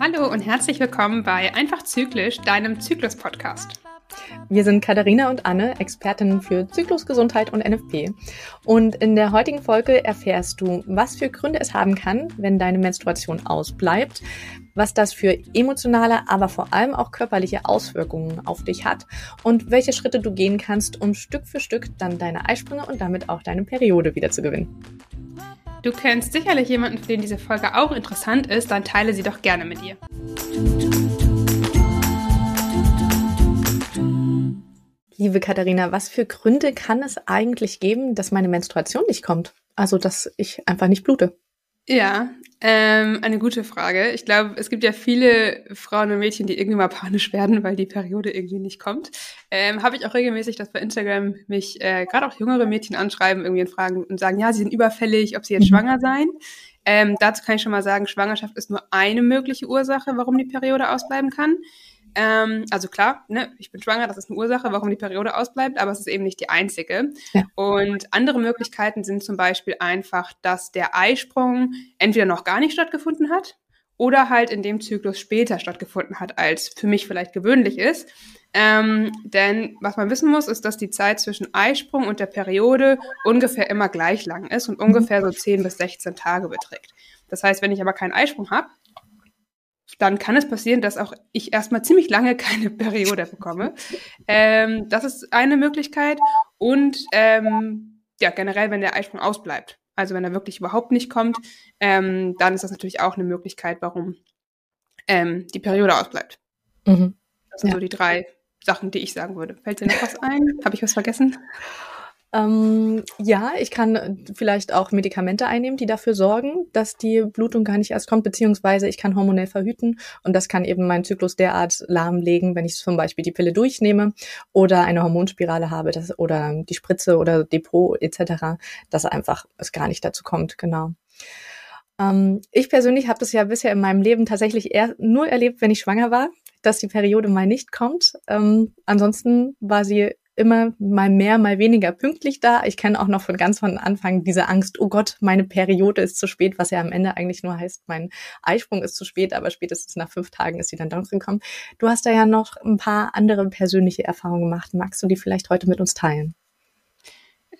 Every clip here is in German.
Hallo und herzlich willkommen bei Einfach Zyklisch, deinem Zyklus-Podcast. Wir sind Katharina und Anne, Expertinnen für Zyklusgesundheit und NFP. Und in der heutigen Folge erfährst du, was für Gründe es haben kann, wenn deine Menstruation ausbleibt, was das für emotionale, aber vor allem auch körperliche Auswirkungen auf dich hat und welche Schritte du gehen kannst, um Stück für Stück dann deine Eisprünge und damit auch deine Periode wieder zu gewinnen. Du kennst sicherlich jemanden, für den diese Folge auch interessant ist, dann teile sie doch gerne mit ihr. Liebe Katharina, was für Gründe kann es eigentlich geben, dass meine Menstruation nicht kommt? Also, dass ich einfach nicht blute? Ja, ähm, eine gute Frage. Ich glaube, es gibt ja viele Frauen und Mädchen, die irgendwie mal panisch werden, weil die Periode irgendwie nicht kommt. Ähm, Habe ich auch regelmäßig, dass bei Instagram mich äh, gerade auch jüngere Mädchen anschreiben, irgendwie und fragen und sagen, ja, sie sind überfällig, ob sie jetzt mhm. schwanger seien. Ähm, dazu kann ich schon mal sagen, Schwangerschaft ist nur eine mögliche Ursache, warum die Periode ausbleiben kann. Ähm, also klar, ne, ich bin schwanger, das ist eine Ursache, warum die Periode ausbleibt, aber es ist eben nicht die einzige. Ja. Und andere Möglichkeiten sind zum Beispiel einfach, dass der Eisprung entweder noch gar nicht stattgefunden hat oder halt in dem Zyklus später stattgefunden hat, als für mich vielleicht gewöhnlich ist. Ähm, denn was man wissen muss, ist, dass die Zeit zwischen Eisprung und der Periode ungefähr immer gleich lang ist und ungefähr so 10 bis 16 Tage beträgt. Das heißt, wenn ich aber keinen Eisprung habe, dann kann es passieren, dass auch ich erstmal ziemlich lange keine Periode bekomme. Ähm, das ist eine Möglichkeit. Und ähm, ja, generell, wenn der Eisprung ausbleibt, also wenn er wirklich überhaupt nicht kommt, ähm, dann ist das natürlich auch eine Möglichkeit, warum ähm, die Periode ausbleibt. Mhm. Das sind ja. so die drei Sachen, die ich sagen würde. Fällt dir noch was ein? Habe ich was vergessen? Ähm, ja, ich kann vielleicht auch Medikamente einnehmen, die dafür sorgen, dass die Blutung gar nicht erst kommt, beziehungsweise ich kann hormonell verhüten und das kann eben meinen Zyklus derart lahmlegen, wenn ich zum Beispiel die Pille durchnehme oder eine Hormonspirale habe das, oder die Spritze oder Depot etc., dass einfach es gar nicht dazu kommt, genau. Ähm, ich persönlich habe das ja bisher in meinem Leben tatsächlich eher nur erlebt, wenn ich schwanger war, dass die Periode mal nicht kommt. Ähm, ansonsten war sie immer mal mehr, mal weniger pünktlich da. Ich kenne auch noch von ganz von Anfang diese Angst, oh Gott, meine Periode ist zu spät, was ja am Ende eigentlich nur heißt, mein Eisprung ist zu spät, aber spätestens nach fünf Tagen ist sie dann doch gekommen. Du hast da ja noch ein paar andere persönliche Erfahrungen gemacht. Magst du die vielleicht heute mit uns teilen?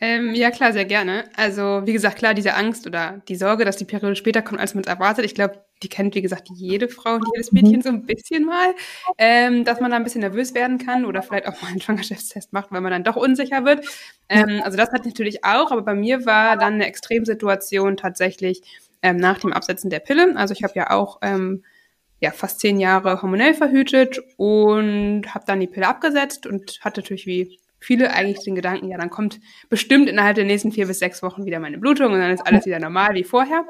Ähm, ja, klar, sehr gerne. Also, wie gesagt, klar, diese Angst oder die Sorge, dass die Periode später kommt, als man es erwartet. Ich glaube, die kennt, wie gesagt, jede Frau und jedes Mädchen mhm. so ein bisschen mal, ähm, dass man da ein bisschen nervös werden kann oder vielleicht auch mal einen Schwangerschaftstest macht, weil man dann doch unsicher wird. Ähm, also, das hat natürlich auch, aber bei mir war dann eine Extremsituation tatsächlich ähm, nach dem Absetzen der Pille. Also, ich habe ja auch ähm, ja, fast zehn Jahre hormonell verhütet und habe dann die Pille abgesetzt und hatte natürlich wie viele eigentlich den Gedanken, ja, dann kommt bestimmt innerhalb der nächsten vier bis sechs Wochen wieder meine Blutung und dann ist alles wieder normal wie vorher.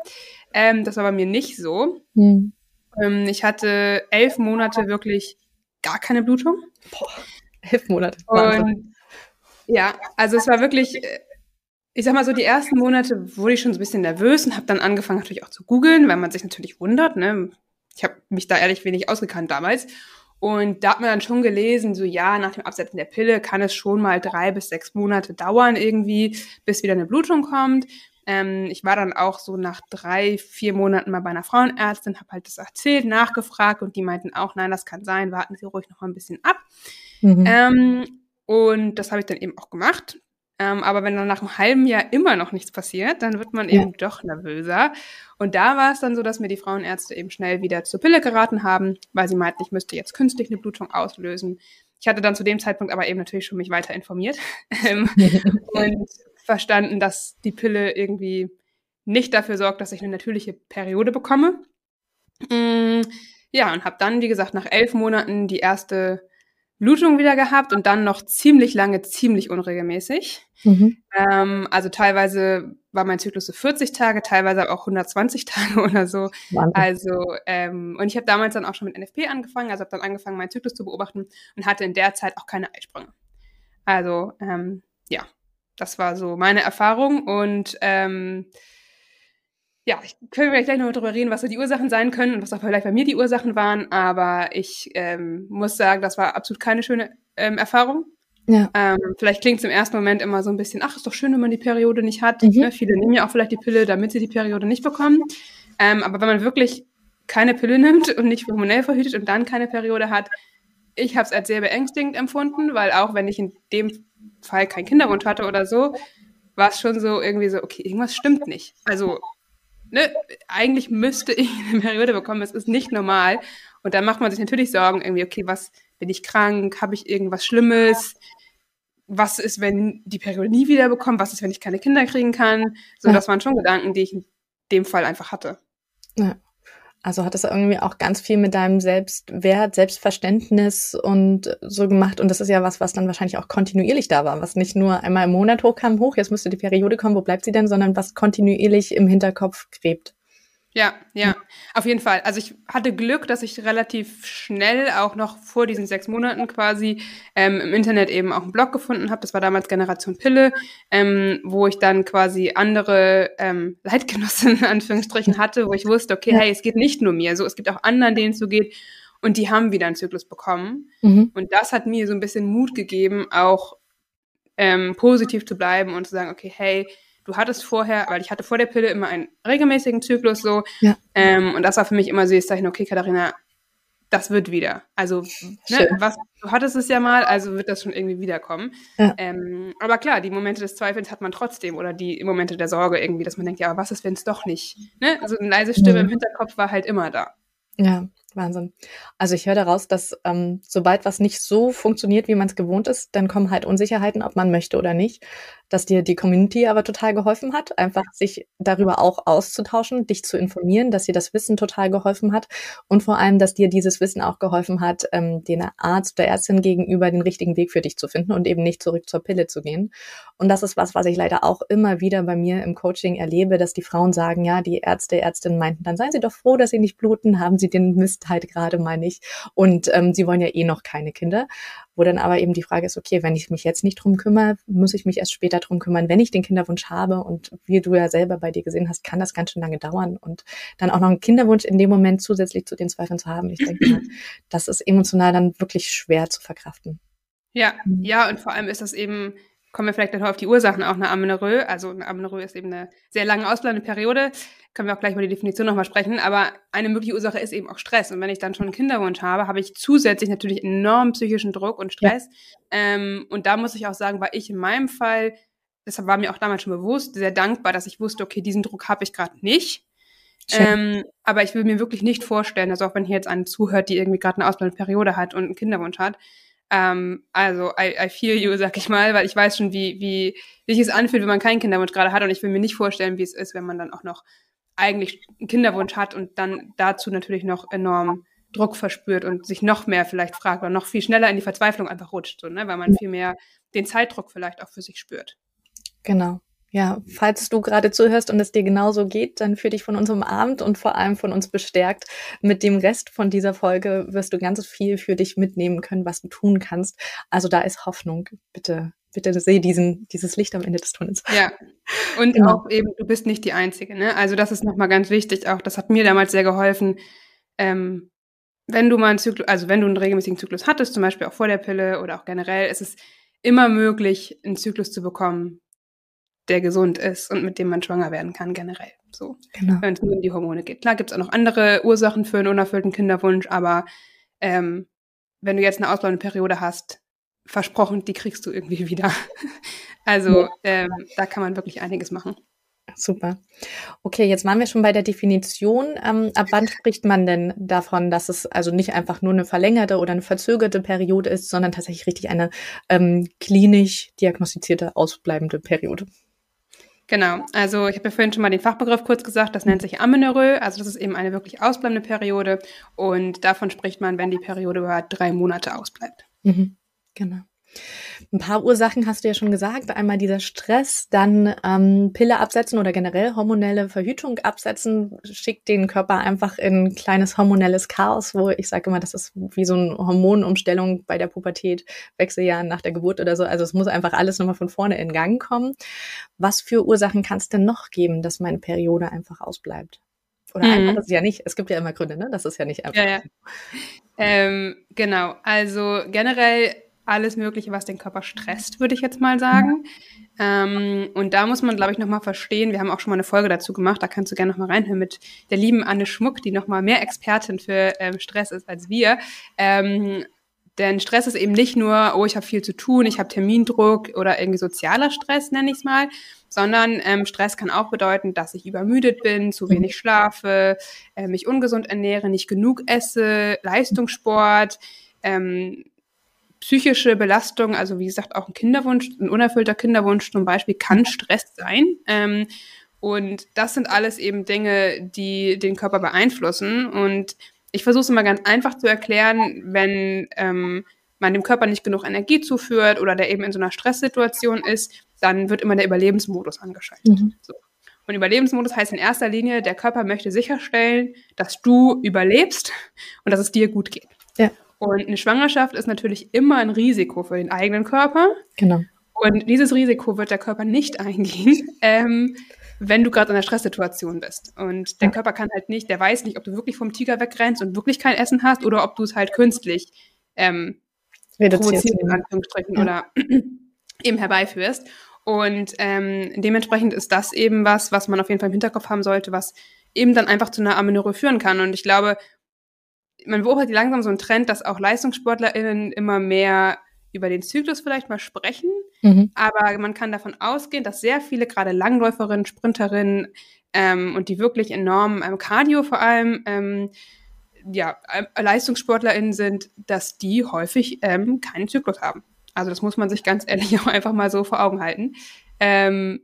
Ähm, das war bei mir nicht so. Mhm. Ähm, ich hatte elf Monate wirklich gar keine Blutung. Boah, elf Monate. Und ja, also es war wirklich, äh, ich sag mal so, die ersten Monate wurde ich schon so ein bisschen nervös und habe dann angefangen natürlich auch zu googeln, weil man sich natürlich wundert. Ne? Ich habe mich da ehrlich wenig ausgekannt damals. Und da hat man dann schon gelesen, so ja, nach dem Absetzen der Pille kann es schon mal drei bis sechs Monate dauern irgendwie, bis wieder eine Blutung kommt. Ähm, ich war dann auch so nach drei, vier Monaten mal bei einer Frauenärztin, habe halt das erzählt, nachgefragt und die meinten auch, nein, das kann sein, warten Sie ruhig noch mal ein bisschen ab. Mhm. Ähm, und das habe ich dann eben auch gemacht. Ähm, aber wenn dann nach einem halben Jahr immer noch nichts passiert, dann wird man ja. eben doch nervöser. Und da war es dann so, dass mir die Frauenärzte eben schnell wieder zur Pille geraten haben, weil sie meinten, ich müsste jetzt künstlich eine Blutung auslösen. Ich hatte dann zu dem Zeitpunkt aber eben natürlich schon mich weiter informiert ähm, und verstanden, dass die Pille irgendwie nicht dafür sorgt, dass ich eine natürliche Periode bekomme. Mm, ja, und habe dann, wie gesagt, nach elf Monaten die erste Blutung wieder gehabt und dann noch ziemlich lange, ziemlich unregelmäßig. Mhm. Ähm, also teilweise war mein Zyklus so 40 Tage, teilweise auch 120 Tage oder so. Wahnsinn. Also ähm, und ich habe damals dann auch schon mit NFP angefangen, also habe dann angefangen, meinen Zyklus zu beobachten und hatte in der Zeit auch keine Eisprünge. Also ähm, ja, das war so meine Erfahrung und ähm, ja, ich können wir gleich noch darüber reden, was so die Ursachen sein können und was auch vielleicht bei mir die Ursachen waren, aber ich ähm, muss sagen, das war absolut keine schöne ähm, Erfahrung. Ja. Ähm, vielleicht klingt es im ersten Moment immer so ein bisschen, ach, ist doch schön, wenn man die Periode nicht hat. Mhm. Ne? Viele nehmen ja auch vielleicht die Pille, damit sie die Periode nicht bekommen. Ähm, aber wenn man wirklich keine Pille nimmt und nicht hormonell verhütet und dann keine Periode hat, ich habe es als sehr beängstigend empfunden, weil auch wenn ich in dem Fall keinen Kinderwunsch hatte oder so, war es schon so irgendwie so, okay, irgendwas stimmt nicht. Also, ne, eigentlich müsste ich eine Periode bekommen, es ist nicht normal. Und dann macht man sich natürlich Sorgen, irgendwie, okay, was, bin ich krank, habe ich irgendwas Schlimmes? Was ist, wenn die Periode nie wieder bekommt? Was ist, wenn ich keine Kinder kriegen kann? So, ja. das waren schon Gedanken, die ich in dem Fall einfach hatte. Ja. Also hat das irgendwie auch ganz viel mit deinem Selbstwert, Selbstverständnis und so gemacht. Und das ist ja was, was dann wahrscheinlich auch kontinuierlich da war, was nicht nur einmal im Monat hochkam, hoch, jetzt müsste die Periode kommen, wo bleibt sie denn, sondern was kontinuierlich im Hinterkopf gräbt. Ja, ja, auf jeden Fall. Also ich hatte Glück, dass ich relativ schnell, auch noch vor diesen sechs Monaten quasi, ähm, im Internet eben auch einen Blog gefunden habe. Das war damals Generation Pille, ähm, wo ich dann quasi andere ähm, Leitgenossen in Anführungsstrichen hatte, wo ich wusste, okay, hey, es geht nicht nur mir, so es gibt auch anderen, denen es so geht. Und die haben wieder einen Zyklus bekommen. Mhm. Und das hat mir so ein bisschen Mut gegeben, auch ähm, positiv zu bleiben und zu sagen, okay, hey, du hattest vorher, weil ich hatte vor der Pille immer einen regelmäßigen Zyklus so. Ja. Ähm, und das war für mich immer so das Zeichen, okay, Katharina, das wird wieder. Also, ne, was, du hattest es ja mal, also wird das schon irgendwie wiederkommen. Ja. Ähm, aber klar, die Momente des Zweifels hat man trotzdem oder die Momente der Sorge irgendwie, dass man denkt, ja, aber was ist, wenn es doch nicht? Ne? Also eine leise Stimme ja. im Hinterkopf war halt immer da. Ja, Wahnsinn. Also ich höre daraus, dass ähm, sobald was nicht so funktioniert, wie man es gewohnt ist, dann kommen halt Unsicherheiten, ob man möchte oder nicht. Dass dir die Community aber total geholfen hat, einfach sich darüber auch auszutauschen, dich zu informieren, dass dir das Wissen total geholfen hat und vor allem, dass dir dieses Wissen auch geholfen hat, ähm, den Arzt oder Ärztin gegenüber den richtigen Weg für dich zu finden und eben nicht zurück zur Pille zu gehen. Und das ist was, was ich leider auch immer wieder bei mir im Coaching erlebe, dass die Frauen sagen, ja, die Ärzte, Ärztinnen meinten, dann seien sie doch froh, dass sie nicht bluten, haben sie den Mist halt gerade mal nicht. Und ähm, sie wollen ja eh noch keine Kinder. Wo dann aber eben die Frage ist, okay, wenn ich mich jetzt nicht drum kümmere, muss ich mich erst später drum kümmern, wenn ich den Kinderwunsch habe. Und wie du ja selber bei dir gesehen hast, kann das ganz schön lange dauern. Und dann auch noch einen Kinderwunsch in dem Moment zusätzlich zu den Zweifeln zu haben, ich denke mal, das ist emotional dann wirklich schwer zu verkraften. Ja, mhm. ja, und vor allem ist das eben kommen wir vielleicht noch auf die Ursachen auch eine Amenorrhoe. Also eine Amenorrhoe ist eben eine sehr lange ausbleibende Periode. Können wir auch gleich über die Definition nochmal sprechen. Aber eine mögliche Ursache ist eben auch Stress. Und wenn ich dann schon einen Kinderwunsch habe, habe ich zusätzlich natürlich enormen psychischen Druck und Stress. Ja. Ähm, und da muss ich auch sagen, war ich in meinem Fall, deshalb war mir auch damals schon bewusst, sehr dankbar, dass ich wusste, okay, diesen Druck habe ich gerade nicht. Ähm, aber ich will mir wirklich nicht vorstellen, also auch wenn hier jetzt eine zuhört, die irgendwie gerade eine ausbleibende Periode hat und einen Kinderwunsch hat, ähm, also I, I feel you, sag ich mal, weil ich weiß schon, wie, wie, wie sich es anfühlt, wenn man keinen Kinderwunsch gerade hat und ich will mir nicht vorstellen, wie es ist, wenn man dann auch noch eigentlich einen Kinderwunsch hat und dann dazu natürlich noch enorm Druck verspürt und sich noch mehr vielleicht fragt oder noch viel schneller in die Verzweiflung einfach rutscht, so, ne? weil man viel mehr den Zeitdruck vielleicht auch für sich spürt. Genau. Ja, falls du gerade zuhörst und es dir genauso geht, dann fühl dich von uns umarmt und vor allem von uns bestärkt. Mit dem Rest von dieser Folge wirst du ganz viel für dich mitnehmen können, was du tun kannst. Also da ist Hoffnung. Bitte, bitte seh diesen, dieses Licht am Ende des Tunnels. Ja. Und genau. auch eben, du bist nicht die Einzige, ne? Also das ist nochmal ganz wichtig auch. Das hat mir damals sehr geholfen. Ähm, wenn du mal einen Zyklus, also wenn du einen regelmäßigen Zyklus hattest, zum Beispiel auch vor der Pille oder auch generell, ist es immer möglich, einen Zyklus zu bekommen, der gesund ist und mit dem man schwanger werden kann, generell. So, genau. wenn es nur um die Hormone geht. Klar gibt es auch noch andere Ursachen für einen unerfüllten Kinderwunsch, aber ähm, wenn du jetzt eine ausbleibende Periode hast, versprochen, die kriegst du irgendwie wieder. also ja. ähm, da kann man wirklich einiges machen. Super. Okay, jetzt waren wir schon bei der Definition. Ähm, ab wann spricht man denn davon, dass es also nicht einfach nur eine verlängerte oder eine verzögerte Periode ist, sondern tatsächlich richtig eine ähm, klinisch diagnostizierte ausbleibende Periode? Genau, also ich habe ja vorhin schon mal den Fachbegriff kurz gesagt, das nennt sich Amenorrhoe, also das ist eben eine wirklich ausbleibende Periode. Und davon spricht man, wenn die Periode über drei Monate ausbleibt. Mhm, genau. Ein paar Ursachen hast du ja schon gesagt. Einmal dieser Stress, dann ähm, Pille absetzen oder generell hormonelle Verhütung absetzen, schickt den Körper einfach in ein kleines hormonelles Chaos, wo ich sage immer, das ist wie so eine Hormonumstellung bei der Pubertät, Wechseljahren nach der Geburt oder so. Also es muss einfach alles nochmal von vorne in Gang kommen. Was für Ursachen kann es denn noch geben, dass meine Periode einfach ausbleibt? Oder mhm. einfach, das ist ja nicht, es gibt ja immer Gründe, ne? Das ist ja nicht einfach. Ja, ja. Ähm, genau, also generell alles Mögliche, was den Körper stresst, würde ich jetzt mal sagen. Ähm, und da muss man, glaube ich, nochmal verstehen, wir haben auch schon mal eine Folge dazu gemacht, da kannst du gerne nochmal reinhören mit der lieben Anne Schmuck, die nochmal mehr Expertin für ähm, Stress ist als wir. Ähm, denn Stress ist eben nicht nur, oh, ich habe viel zu tun, ich habe Termindruck oder irgendwie sozialer Stress, nenne ich es mal, sondern ähm, Stress kann auch bedeuten, dass ich übermüdet bin, zu wenig schlafe, äh, mich ungesund ernähre, nicht genug esse, Leistungssport, ähm, psychische Belastung, also wie gesagt auch ein Kinderwunsch, ein unerfüllter Kinderwunsch zum Beispiel, kann Stress sein. Ähm, und das sind alles eben Dinge, die den Körper beeinflussen. Und ich versuche es immer ganz einfach zu erklären, wenn ähm, man dem Körper nicht genug Energie zuführt oder der eben in so einer Stresssituation ist, dann wird immer der Überlebensmodus angeschaltet. Mhm. So. Und Überlebensmodus heißt in erster Linie, der Körper möchte sicherstellen, dass du überlebst und dass es dir gut geht. Ja. Und eine Schwangerschaft ist natürlich immer ein Risiko für den eigenen Körper. Genau. Und dieses Risiko wird der Körper nicht eingehen, ähm, wenn du gerade in einer Stresssituation bist. Und der ja. Körper kann halt nicht, der weiß nicht, ob du wirklich vom Tiger wegrennst und wirklich kein Essen hast oder ob du es halt künstlich ähm, provozierst, in Anführungsstrichen, ja. oder eben herbeiführst. Und ähm, dementsprechend ist das eben was, was man auf jeden Fall im Hinterkopf haben sollte, was eben dann einfach zu einer Amenorrhoe führen kann. Und ich glaube, man beobachtet langsam so einen Trend, dass auch LeistungssportlerInnen immer mehr über den Zyklus vielleicht mal sprechen. Mhm. Aber man kann davon ausgehen, dass sehr viele, gerade Langläuferinnen, Sprinterinnen ähm, und die wirklich enorm ähm, Cardio vor allem, ähm, ja, äh, LeistungssportlerInnen sind, dass die häufig ähm, keinen Zyklus haben. Also das muss man sich ganz ehrlich auch einfach mal so vor Augen halten. Ähm,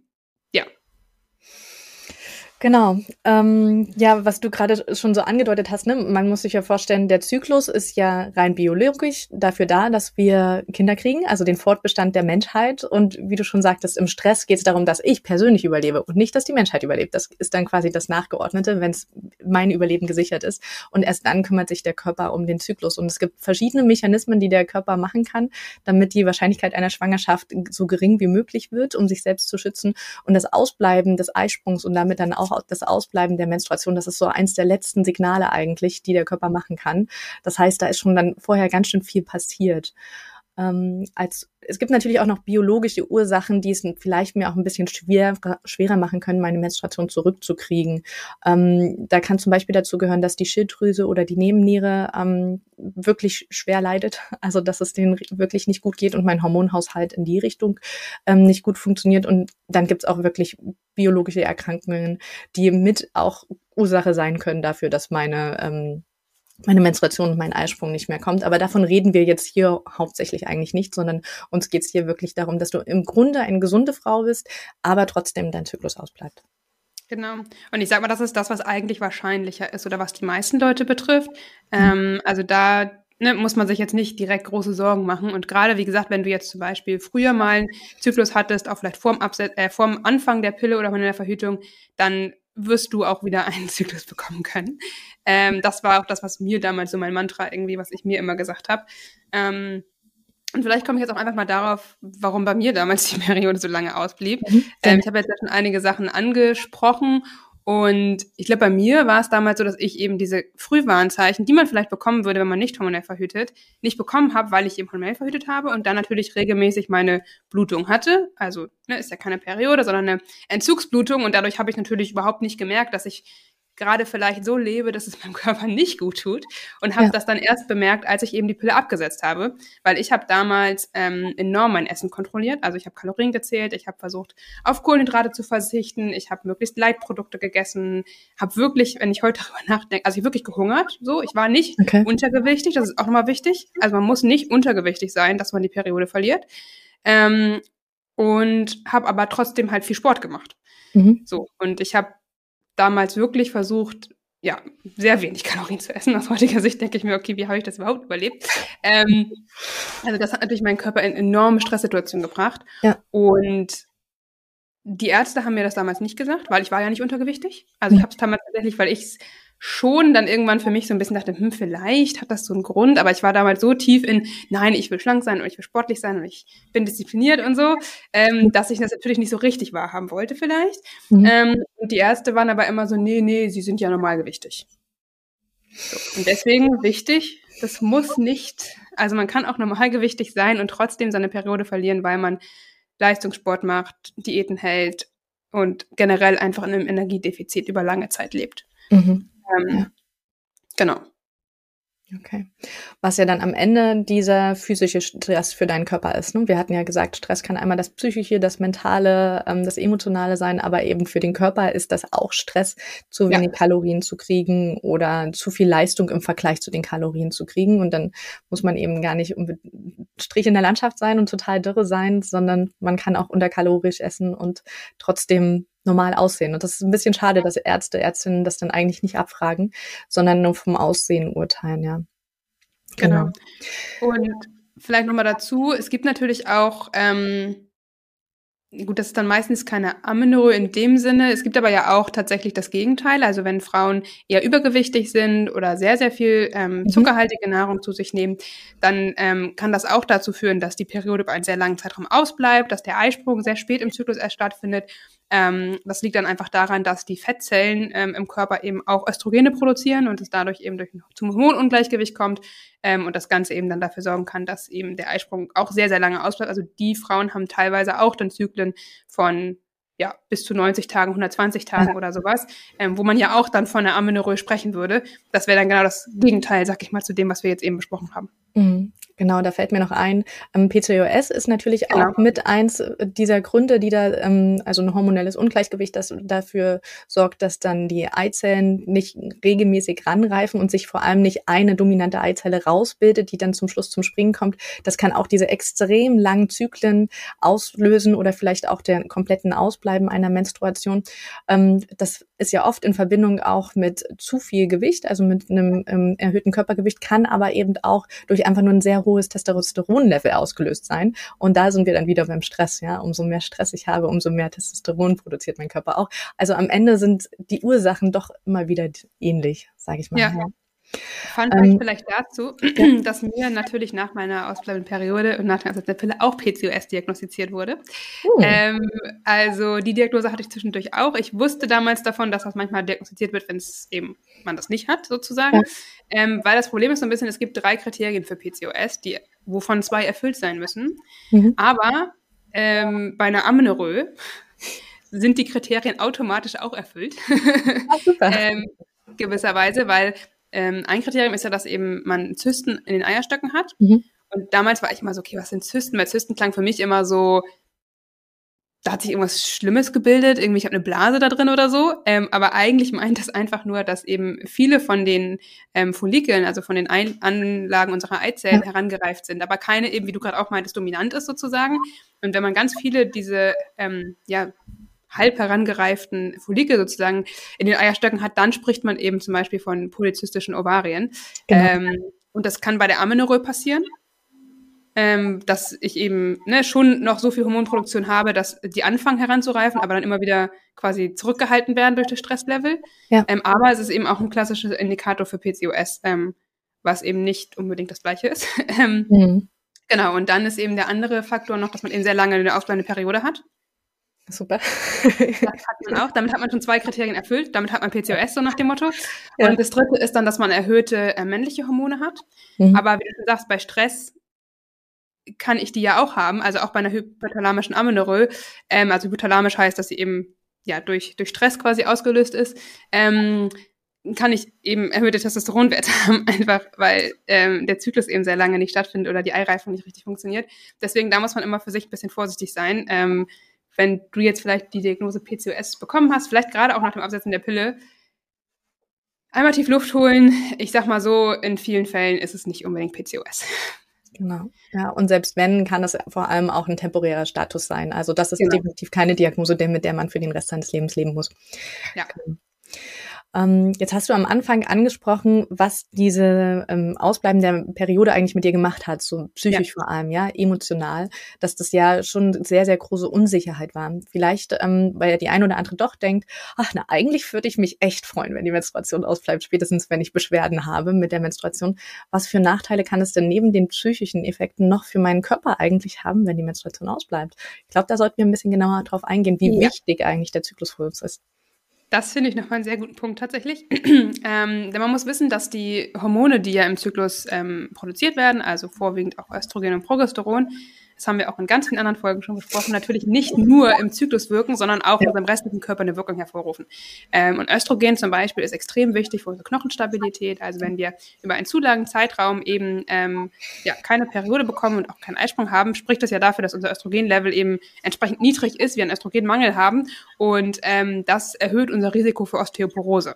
Genau. Ähm, ja, was du gerade schon so angedeutet hast, ne? man muss sich ja vorstellen, der Zyklus ist ja rein biologisch dafür da, dass wir Kinder kriegen, also den Fortbestand der Menschheit. Und wie du schon sagtest, im Stress geht es darum, dass ich persönlich überlebe und nicht, dass die Menschheit überlebt. Das ist dann quasi das Nachgeordnete, wenn es mein Überleben gesichert ist. Und erst dann kümmert sich der Körper um den Zyklus. Und es gibt verschiedene Mechanismen, die der Körper machen kann, damit die Wahrscheinlichkeit einer Schwangerschaft so gering wie möglich wird, um sich selbst zu schützen. Und das Ausbleiben des Eisprungs und damit dann auch das Ausbleiben der Menstruation, das ist so eins der letzten Signale eigentlich, die der Körper machen kann. Das heißt, da ist schon dann vorher ganz schön viel passiert. Ähm, als es gibt natürlich auch noch biologische Ursachen, die es vielleicht mir auch ein bisschen schwer, schwerer machen können, meine Menstruation zurückzukriegen. Ähm, da kann zum Beispiel dazu gehören, dass die Schilddrüse oder die Nebenniere ähm, wirklich schwer leidet, also dass es denen wirklich nicht gut geht und mein Hormonhaushalt in die Richtung ähm, nicht gut funktioniert. Und dann gibt es auch wirklich biologische Erkrankungen, die mit auch Ursache sein können dafür, dass meine ähm, meine Menstruation und mein Eisprung nicht mehr kommt. Aber davon reden wir jetzt hier hauptsächlich eigentlich nicht, sondern uns geht es hier wirklich darum, dass du im Grunde eine gesunde Frau bist, aber trotzdem dein Zyklus ausbleibt. Genau. Und ich sag mal, das ist das, was eigentlich wahrscheinlicher ist oder was die meisten Leute betrifft. Ähm, also da ne, muss man sich jetzt nicht direkt große Sorgen machen. Und gerade, wie gesagt, wenn du jetzt zum Beispiel früher mal einen Zyklus hattest, auch vielleicht vorm, Abset äh, vorm Anfang der Pille oder von der Verhütung, dann wirst du auch wieder einen Zyklus bekommen können. Ähm, das war auch das, was mir damals so mein Mantra irgendwie, was ich mir immer gesagt habe. Ähm, und vielleicht komme ich jetzt auch einfach mal darauf, warum bei mir damals die Periode so lange ausblieb. Mhm. Ähm, ich habe jetzt schon einige Sachen angesprochen und ich glaube, bei mir war es damals so, dass ich eben diese Frühwarnzeichen, die man vielleicht bekommen würde, wenn man nicht hormonell verhütet, nicht bekommen habe, weil ich eben hormonell verhütet habe und dann natürlich regelmäßig meine Blutung hatte. Also ne, ist ja keine Periode, sondern eine Entzugsblutung und dadurch habe ich natürlich überhaupt nicht gemerkt, dass ich gerade vielleicht so lebe, dass es meinem Körper nicht gut tut und habe ja. das dann erst bemerkt, als ich eben die Pille abgesetzt habe, weil ich habe damals ähm, enorm mein Essen kontrolliert, also ich habe Kalorien gezählt, ich habe versucht auf Kohlenhydrate zu verzichten, ich habe möglichst Leitprodukte gegessen, habe wirklich, wenn ich heute darüber nachdenke, also ich wirklich gehungert, so, ich war nicht okay. untergewichtig, das ist auch nochmal wichtig, also man muss nicht untergewichtig sein, dass man die Periode verliert ähm, und habe aber trotzdem halt viel Sport gemacht. Mhm. So, und ich habe damals wirklich versucht, ja, sehr wenig Kalorien zu essen. Aus heutiger Sicht denke ich mir, okay, wie habe ich das überhaupt überlebt? Ähm, also das hat natürlich meinen Körper in enorme Stresssituationen gebracht. Ja. Und die Ärzte haben mir das damals nicht gesagt, weil ich war ja nicht untergewichtig. Also ich habe es damals tatsächlich, weil ich es schon dann irgendwann für mich so ein bisschen dachte, hm, vielleicht hat das so einen Grund, aber ich war damals so tief in, nein, ich will schlank sein und ich will sportlich sein und ich bin diszipliniert und so, ähm, dass ich das natürlich nicht so richtig wahrhaben wollte vielleicht. Mhm. Ähm, und die Ärzte waren aber immer so, nee, nee, sie sind ja normalgewichtig. So, und deswegen wichtig, das muss nicht Also man kann auch normalgewichtig sein und trotzdem seine Periode verlieren, weil man Leistungssport macht, Diäten hält und generell einfach in einem Energiedefizit über lange Zeit lebt. Mhm. Ähm, ja. Genau. Okay. Was ja dann am Ende dieser physische Stress für deinen Körper ist. Ne? Wir hatten ja gesagt, Stress kann einmal das psychische, das mentale, ähm, das emotionale sein, aber eben für den Körper ist das auch Stress, zu wenig ja. Kalorien zu kriegen oder zu viel Leistung im Vergleich zu den Kalorien zu kriegen. Und dann muss man eben gar nicht Strich in der Landschaft sein und total dürre sein, sondern man kann auch unterkalorisch essen und trotzdem normal aussehen. Und das ist ein bisschen schade, dass Ärzte, Ärztinnen das dann eigentlich nicht abfragen, sondern nur vom Aussehen urteilen, ja. Genau. genau. Und vielleicht nochmal dazu, es gibt natürlich auch ähm, gut, das ist dann meistens keine Amenorrhoe in dem Sinne. Es gibt aber ja auch tatsächlich das Gegenteil. Also wenn Frauen eher übergewichtig sind oder sehr, sehr viel ähm, mhm. zuckerhaltige Nahrung zu sich nehmen, dann ähm, kann das auch dazu führen, dass die Periode über einen sehr langen Zeitraum ausbleibt, dass der Eisprung sehr spät im Zyklus erst stattfindet. Ähm, das liegt dann einfach daran, dass die Fettzellen ähm, im Körper eben auch Östrogene produzieren und es dadurch eben durch, zum Hormonungleichgewicht kommt ähm, und das Ganze eben dann dafür sorgen kann, dass eben der Eisprung auch sehr, sehr lange ausbleibt. Also die Frauen haben teilweise auch dann Zyklen von ja, bis zu 90 Tagen, 120 Tagen ja. oder sowas, ähm, wo man ja auch dann von einer Amenorrhoe sprechen würde. Das wäre dann genau das Gegenteil, sag ich mal, zu dem, was wir jetzt eben besprochen haben. Mhm. Genau, da fällt mir noch ein, ähm, PCOS ist natürlich genau. auch mit eins dieser Gründe, die da, ähm, also ein hormonelles Ungleichgewicht, das dafür sorgt, dass dann die Eizellen nicht regelmäßig ranreifen und sich vor allem nicht eine dominante Eizelle rausbildet, die dann zum Schluss zum Springen kommt. Das kann auch diese extrem langen Zyklen auslösen oder vielleicht auch den kompletten Ausbleiben einer Menstruation. Ähm, das ist ja oft in Verbindung auch mit zu viel Gewicht, also mit einem ähm, erhöhten Körpergewicht, kann aber eben auch durch einfach nur ein sehr hohes Testosteronlevel ausgelöst sein. Und da sind wir dann wieder beim Stress, ja. Umso mehr Stress ich habe, umso mehr Testosteron produziert mein Körper auch. Also am Ende sind die Ursachen doch immer wieder ähnlich, sage ich mal. Ja. ja. Fun Fact ähm, vielleicht dazu, ja. dass mir natürlich nach meiner ausbleibenden Periode und nach der Pille auch PCOS diagnostiziert wurde. Uh. Ähm, also die Diagnose hatte ich zwischendurch auch. Ich wusste damals davon, dass das manchmal diagnostiziert wird, wenn es eben man das nicht hat, sozusagen. Ja. Ähm, weil das Problem ist so ein bisschen, es gibt drei Kriterien für PCOS, die, wovon zwei erfüllt sein müssen. Mhm. Aber ähm, bei einer Amenorrhoe sind die Kriterien automatisch auch erfüllt. Ah, super. ähm, gewisserweise, weil ähm, ein Kriterium ist ja, dass eben man Zysten in den Eierstöcken hat. Mhm. Und damals war ich immer so, okay, was sind Zysten? Weil Zysten klang für mich immer so, da hat sich irgendwas Schlimmes gebildet, irgendwie ich habe eine Blase da drin oder so. Ähm, aber eigentlich meint das einfach nur, dass eben viele von den ähm, Follikeln, also von den Ein Anlagen unserer Eizellen ja. herangereift sind, aber keine eben, wie du gerade auch meintest, dominant ist sozusagen. Und wenn man ganz viele diese ähm, ja, halb herangereiften Follikel sozusagen in den Eierstöcken hat, dann spricht man eben zum Beispiel von polyzystischen Ovarien. Genau. Ähm, und das kann bei der Amenorrhoe passieren. Ähm, dass ich eben ne, schon noch so viel Hormonproduktion habe, dass die anfangen heranzureifen, aber dann immer wieder quasi zurückgehalten werden durch das Stresslevel. Ja. Ähm, aber es ist eben auch ein klassischer Indikator für PCOS, ähm, was eben nicht unbedingt das gleiche ist. Ähm, mhm. Genau, und dann ist eben der andere Faktor noch, dass man eben sehr lange eine ausbleibende Periode hat. Super. das hat man auch. Damit hat man schon zwei Kriterien erfüllt. Damit hat man PCOS so nach dem Motto. Ja. Und das dritte ist dann, dass man erhöhte äh, männliche Hormone hat. Mhm. Aber wie du sagst, bei Stress kann ich die ja auch haben, also auch bei einer hypothalamischen Amenorrhoe. Ähm, also hypothalamisch heißt, dass sie eben ja durch, durch Stress quasi ausgelöst ist. Ähm, kann ich eben erhöhte Testosteronwerte haben, einfach weil ähm, der Zyklus eben sehr lange nicht stattfindet oder die Eireifung nicht richtig funktioniert. Deswegen da muss man immer für sich ein bisschen vorsichtig sein. Ähm, wenn du jetzt vielleicht die Diagnose PCOS bekommen hast, vielleicht gerade auch nach dem Absetzen der Pille, einmal tief Luft holen. Ich sag mal so, in vielen Fällen ist es nicht unbedingt PCOS. Genau. Ja, und selbst wenn, kann das vor allem auch ein temporärer Status sein. Also das ist genau. definitiv keine Diagnose, mit der man für den Rest seines Lebens leben muss. Ja. Ähm, jetzt hast du am Anfang angesprochen, was diese ähm, Ausbleiben der Periode eigentlich mit dir gemacht hat, so psychisch ja. vor allem, ja, emotional, dass das ja schon sehr, sehr große Unsicherheit war. Vielleicht, ähm, weil die eine oder andere doch denkt, ach, na, eigentlich würde ich mich echt freuen, wenn die Menstruation ausbleibt, spätestens wenn ich Beschwerden habe mit der Menstruation. Was für Nachteile kann es denn neben den psychischen Effekten noch für meinen Körper eigentlich haben, wenn die Menstruation ausbleibt? Ich glaube, da sollten wir ein bisschen genauer drauf eingehen, wie ja. wichtig eigentlich der Zyklus für uns ist. Das finde ich nochmal einen sehr guten Punkt tatsächlich. ähm, denn man muss wissen, dass die Hormone, die ja im Zyklus ähm, produziert werden, also vorwiegend auch Östrogen und Progesteron, das haben wir auch in ganz vielen anderen Folgen schon besprochen, natürlich nicht nur im Zyklus wirken, sondern auch ja. in unserem restlichen Körper eine Wirkung hervorrufen. Ähm, und Östrogen zum Beispiel ist extrem wichtig für unsere Knochenstabilität. Also wenn wir über einen zu langen Zeitraum eben ähm, ja, keine Periode bekommen und auch keinen Eisprung haben, spricht das ja dafür, dass unser Östrogenlevel eben entsprechend niedrig ist, wir einen Östrogenmangel haben. Und ähm, das erhöht unser Risiko für Osteoporose.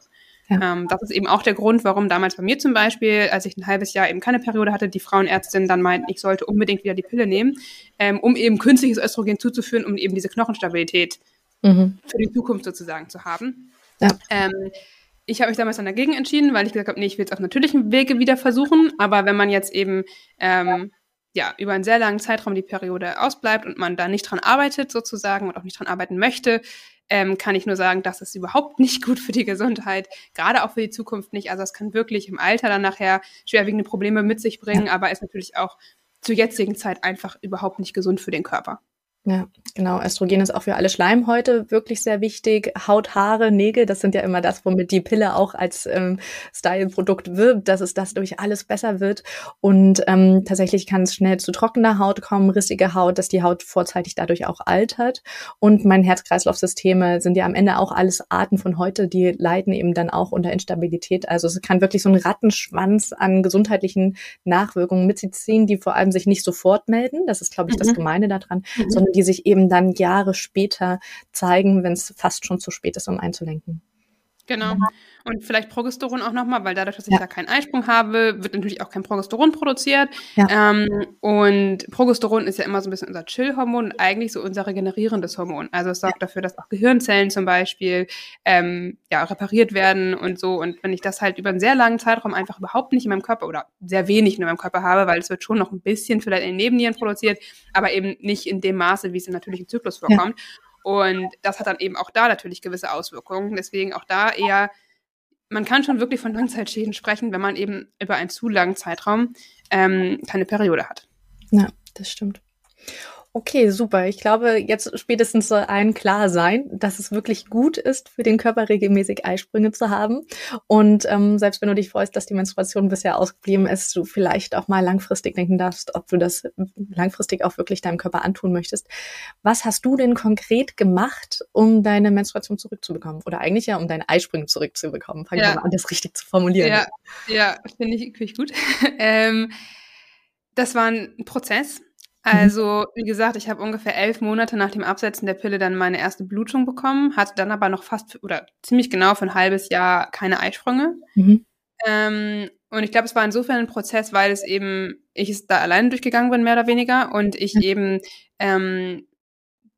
Ja. Ähm, das ist eben auch der Grund, warum damals bei mir zum Beispiel, als ich ein halbes Jahr eben keine Periode hatte, die Frauenärztin dann meint, ich sollte unbedingt wieder die Pille nehmen, ähm, um eben künstliches Östrogen zuzuführen, um eben diese Knochenstabilität mhm. für die Zukunft sozusagen zu haben. Ja. Ähm, ich habe mich damals dann dagegen entschieden, weil ich gesagt habe, nee, ich will es auf natürlichem Wege wieder versuchen. Aber wenn man jetzt eben ähm, ja, über einen sehr langen Zeitraum die Periode ausbleibt und man da nicht dran arbeitet sozusagen und auch nicht dran arbeiten möchte, ähm, kann ich nur sagen, das ist überhaupt nicht gut für die Gesundheit, gerade auch für die Zukunft nicht. Also es kann wirklich im Alter dann nachher schwerwiegende Probleme mit sich bringen, aber ist natürlich auch zur jetzigen Zeit einfach überhaupt nicht gesund für den Körper. Ja, genau. Östrogen ist auch für alle Schleimhäute wirklich sehr wichtig. Haut, Haare, Nägel, das sind ja immer das, womit die Pille auch als ähm, Style-Produkt wirbt, dass es das durch alles besser wird. Und ähm, tatsächlich kann es schnell zu trockener Haut kommen, rissige Haut, dass die Haut vorzeitig dadurch auch altert. Und mein Herz-Kreislauf-Systeme sind ja am Ende auch alles Arten von heute, die leiden eben dann auch unter Instabilität. Also es kann wirklich so ein Rattenschwanz an gesundheitlichen Nachwirkungen mit sich ziehen, die vor allem sich nicht sofort melden. Das ist, glaube ich, mhm. das Gemeine daran, mhm. Sondern die sich eben dann Jahre später zeigen, wenn es fast schon zu spät ist, um einzulenken. Genau. Und vielleicht Progesteron auch nochmal, weil dadurch, dass ich ja. da keinen Eisprung habe, wird natürlich auch kein Progesteron produziert. Ja. Ähm, und Progesteron ist ja immer so ein bisschen unser Chill-Hormon und eigentlich so unser regenerierendes Hormon. Also es sorgt ja. dafür, dass auch Gehirnzellen zum Beispiel ähm, ja, repariert werden und so. Und wenn ich das halt über einen sehr langen Zeitraum einfach überhaupt nicht in meinem Körper oder sehr wenig in meinem Körper habe, weil es wird schon noch ein bisschen vielleicht in den Nebennieren produziert, aber eben nicht in dem Maße, wie es im natürlichen Zyklus vorkommt. Ja. Und das hat dann eben auch da natürlich gewisse Auswirkungen. Deswegen auch da eher, man kann schon wirklich von Langzeitschäden sprechen, wenn man eben über einen zu langen Zeitraum ähm, keine Periode hat. Ja, das stimmt. Okay, super. Ich glaube, jetzt spätestens soll allen klar sein, dass es wirklich gut ist, für den Körper regelmäßig Eisprünge zu haben. Und ähm, selbst wenn du dich freust, dass die Menstruation bisher ausgeblieben ist, du vielleicht auch mal langfristig denken darfst, ob du das langfristig auch wirklich deinem Körper antun möchtest. Was hast du denn konkret gemacht, um deine Menstruation zurückzubekommen? Oder eigentlich ja, um deine Eisprünge zurückzubekommen. Wir ja. mal an, das richtig zu formulieren. Ja, ja finde ich, find ich gut. ähm, das war ein Prozess. Also, wie gesagt, ich habe ungefähr elf Monate nach dem Absetzen der Pille dann meine erste Blutung bekommen, hatte dann aber noch fast oder ziemlich genau für ein halbes Jahr keine Eisprünge. Mhm. Ähm, und ich glaube, es war insofern ein Prozess, weil es eben, ich es da alleine durchgegangen bin, mehr oder weniger, und ich mhm. eben ähm,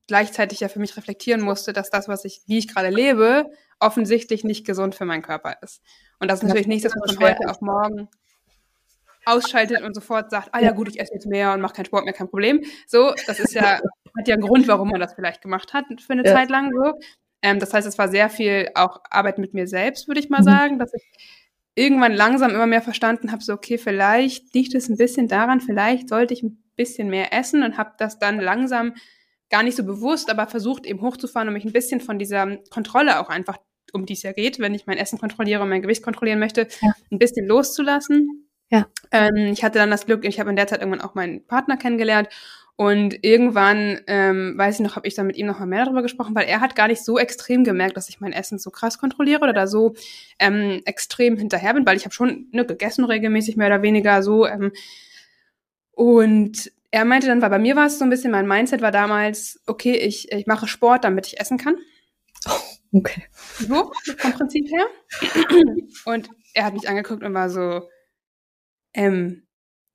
gleichzeitig ja für mich reflektieren musste, dass das, was ich, wie ich gerade lebe, offensichtlich nicht gesund für meinen Körper ist. Und das ist natürlich nichts, das man von heute auf morgen ausschaltet und sofort sagt, ah ja gut, ich esse jetzt mehr und mache keinen Sport mehr, kein Problem. So, das ist ja, hat ja einen Grund, warum man das vielleicht gemacht hat für eine ja. Zeit lang so. Ähm, das heißt, es war sehr viel auch Arbeit mit mir selbst, würde ich mal mhm. sagen, dass ich irgendwann langsam immer mehr verstanden habe, so okay, vielleicht liegt es ein bisschen daran, vielleicht sollte ich ein bisschen mehr essen und habe das dann langsam gar nicht so bewusst, aber versucht eben hochzufahren und mich ein bisschen von dieser Kontrolle auch einfach, um die es ja geht, wenn ich mein Essen kontrolliere und mein Gewicht kontrollieren möchte, ja. ein bisschen loszulassen ja. Ähm, ich hatte dann das Glück, ich habe in der Zeit irgendwann auch meinen Partner kennengelernt und irgendwann, ähm, weiß ich noch, habe ich dann mit ihm noch mal mehr darüber gesprochen, weil er hat gar nicht so extrem gemerkt, dass ich mein Essen so krass kontrolliere oder da so ähm, extrem hinterher bin, weil ich habe schon ne, gegessen regelmäßig, mehr oder weniger so. Ähm, und er meinte dann, weil bei mir war es so ein bisschen, mein Mindset war damals, okay, ich, ich mache Sport, damit ich essen kann. Okay. So, vom Prinzip her. Und er hat mich angeguckt und war so, ähm,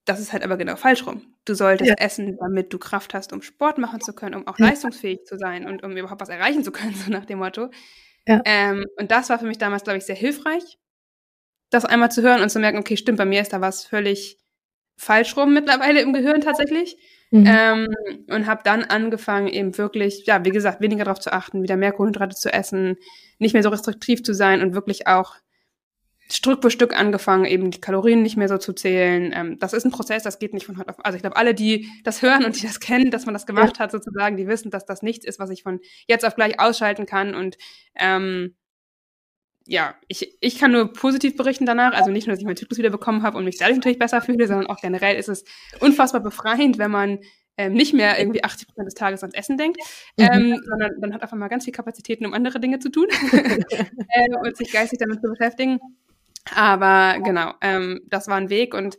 das ist halt aber genau falsch rum. Du solltest ja. essen, damit du Kraft hast, um Sport machen zu können, um auch ja. leistungsfähig zu sein und um überhaupt was erreichen zu können, so nach dem Motto. Ja. Ähm, und das war für mich damals, glaube ich, sehr hilfreich, das einmal zu hören und zu merken, okay, stimmt, bei mir ist da was völlig falsch rum mittlerweile im Gehirn tatsächlich. Mhm. Ähm, und habe dann angefangen, eben wirklich, ja, wie gesagt, weniger darauf zu achten, wieder mehr Kohlenhydrate zu essen, nicht mehr so restriktiv zu sein und wirklich auch Stück für Stück angefangen, eben die Kalorien nicht mehr so zu zählen. Ähm, das ist ein Prozess, das geht nicht von heute auf. Also ich glaube, alle, die das hören und die das kennen, dass man das gemacht ja. hat, sozusagen, die wissen, dass das nichts ist, was ich von jetzt auf gleich ausschalten kann. Und ähm, ja, ich, ich kann nur positiv berichten danach. Also nicht nur, dass ich meinen Zyklus wieder bekommen habe und mich dadurch natürlich besser fühle, sondern auch generell ist es unfassbar befreiend, wenn man ähm, nicht mehr irgendwie 80 Prozent des Tages ans Essen denkt, mhm. ähm, sondern dann hat einfach mal ganz viel Kapazitäten, um andere Dinge zu tun äh, und sich geistig damit zu beschäftigen. Aber genau, ähm, das war ein Weg und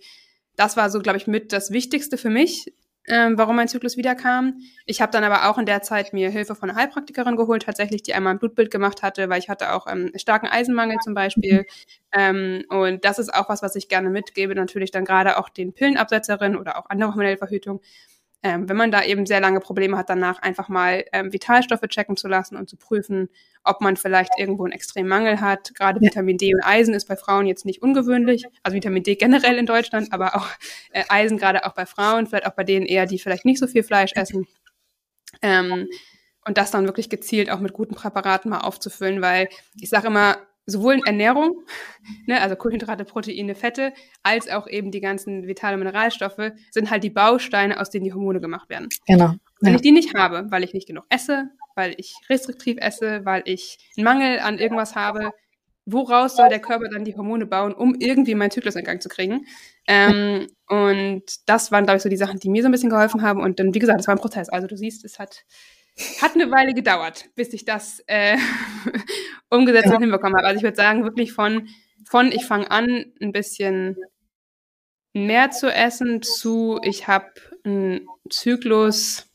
das war so, glaube ich, mit das Wichtigste für mich, ähm, warum mein Zyklus wiederkam. Ich habe dann aber auch in der Zeit mir Hilfe von einer Heilpraktikerin geholt, tatsächlich, die einmal ein Blutbild gemacht hatte, weil ich hatte auch ähm, starken Eisenmangel zum Beispiel. Mhm. Ähm, und das ist auch was, was ich gerne mitgebe, natürlich dann gerade auch den Pillenabsetzerinnen oder auch andere hormonelle Verhütung, ähm, wenn man da eben sehr lange Probleme hat, danach einfach mal ähm, Vitalstoffe checken zu lassen und zu prüfen, ob man vielleicht irgendwo einen extremen Mangel hat. Gerade. Vitamin D und Eisen ist bei Frauen jetzt nicht ungewöhnlich. Also Vitamin D generell in Deutschland, aber auch äh, Eisen gerade auch bei Frauen, vielleicht auch bei denen eher, die vielleicht nicht so viel Fleisch essen. Ähm, und das dann wirklich gezielt auch mit guten Präparaten mal aufzufüllen, weil ich sage immer, sowohl in Ernährung, ne, also Kohlenhydrate, Proteine, Fette, als auch eben die ganzen vitale Mineralstoffe sind halt die Bausteine, aus denen die Hormone gemacht werden. Genau. Wenn ja. ich die nicht habe, weil ich nicht genug esse, weil ich restriktiv esse, weil ich einen Mangel an irgendwas habe, woraus soll der Körper dann die Hormone bauen, um irgendwie meinen Zyklus in Gang zu kriegen? Ähm, und das waren, glaube ich, so die Sachen, die mir so ein bisschen geholfen haben. Und dann, wie gesagt, es war ein Prozess. Also du siehst, es hat hat eine Weile gedauert, bis ich das äh, umgesetzt ja. und hinbekommen habe. Also ich würde sagen, wirklich von, von ich fange an, ein bisschen mehr zu essen, zu ich habe einen Zyklus,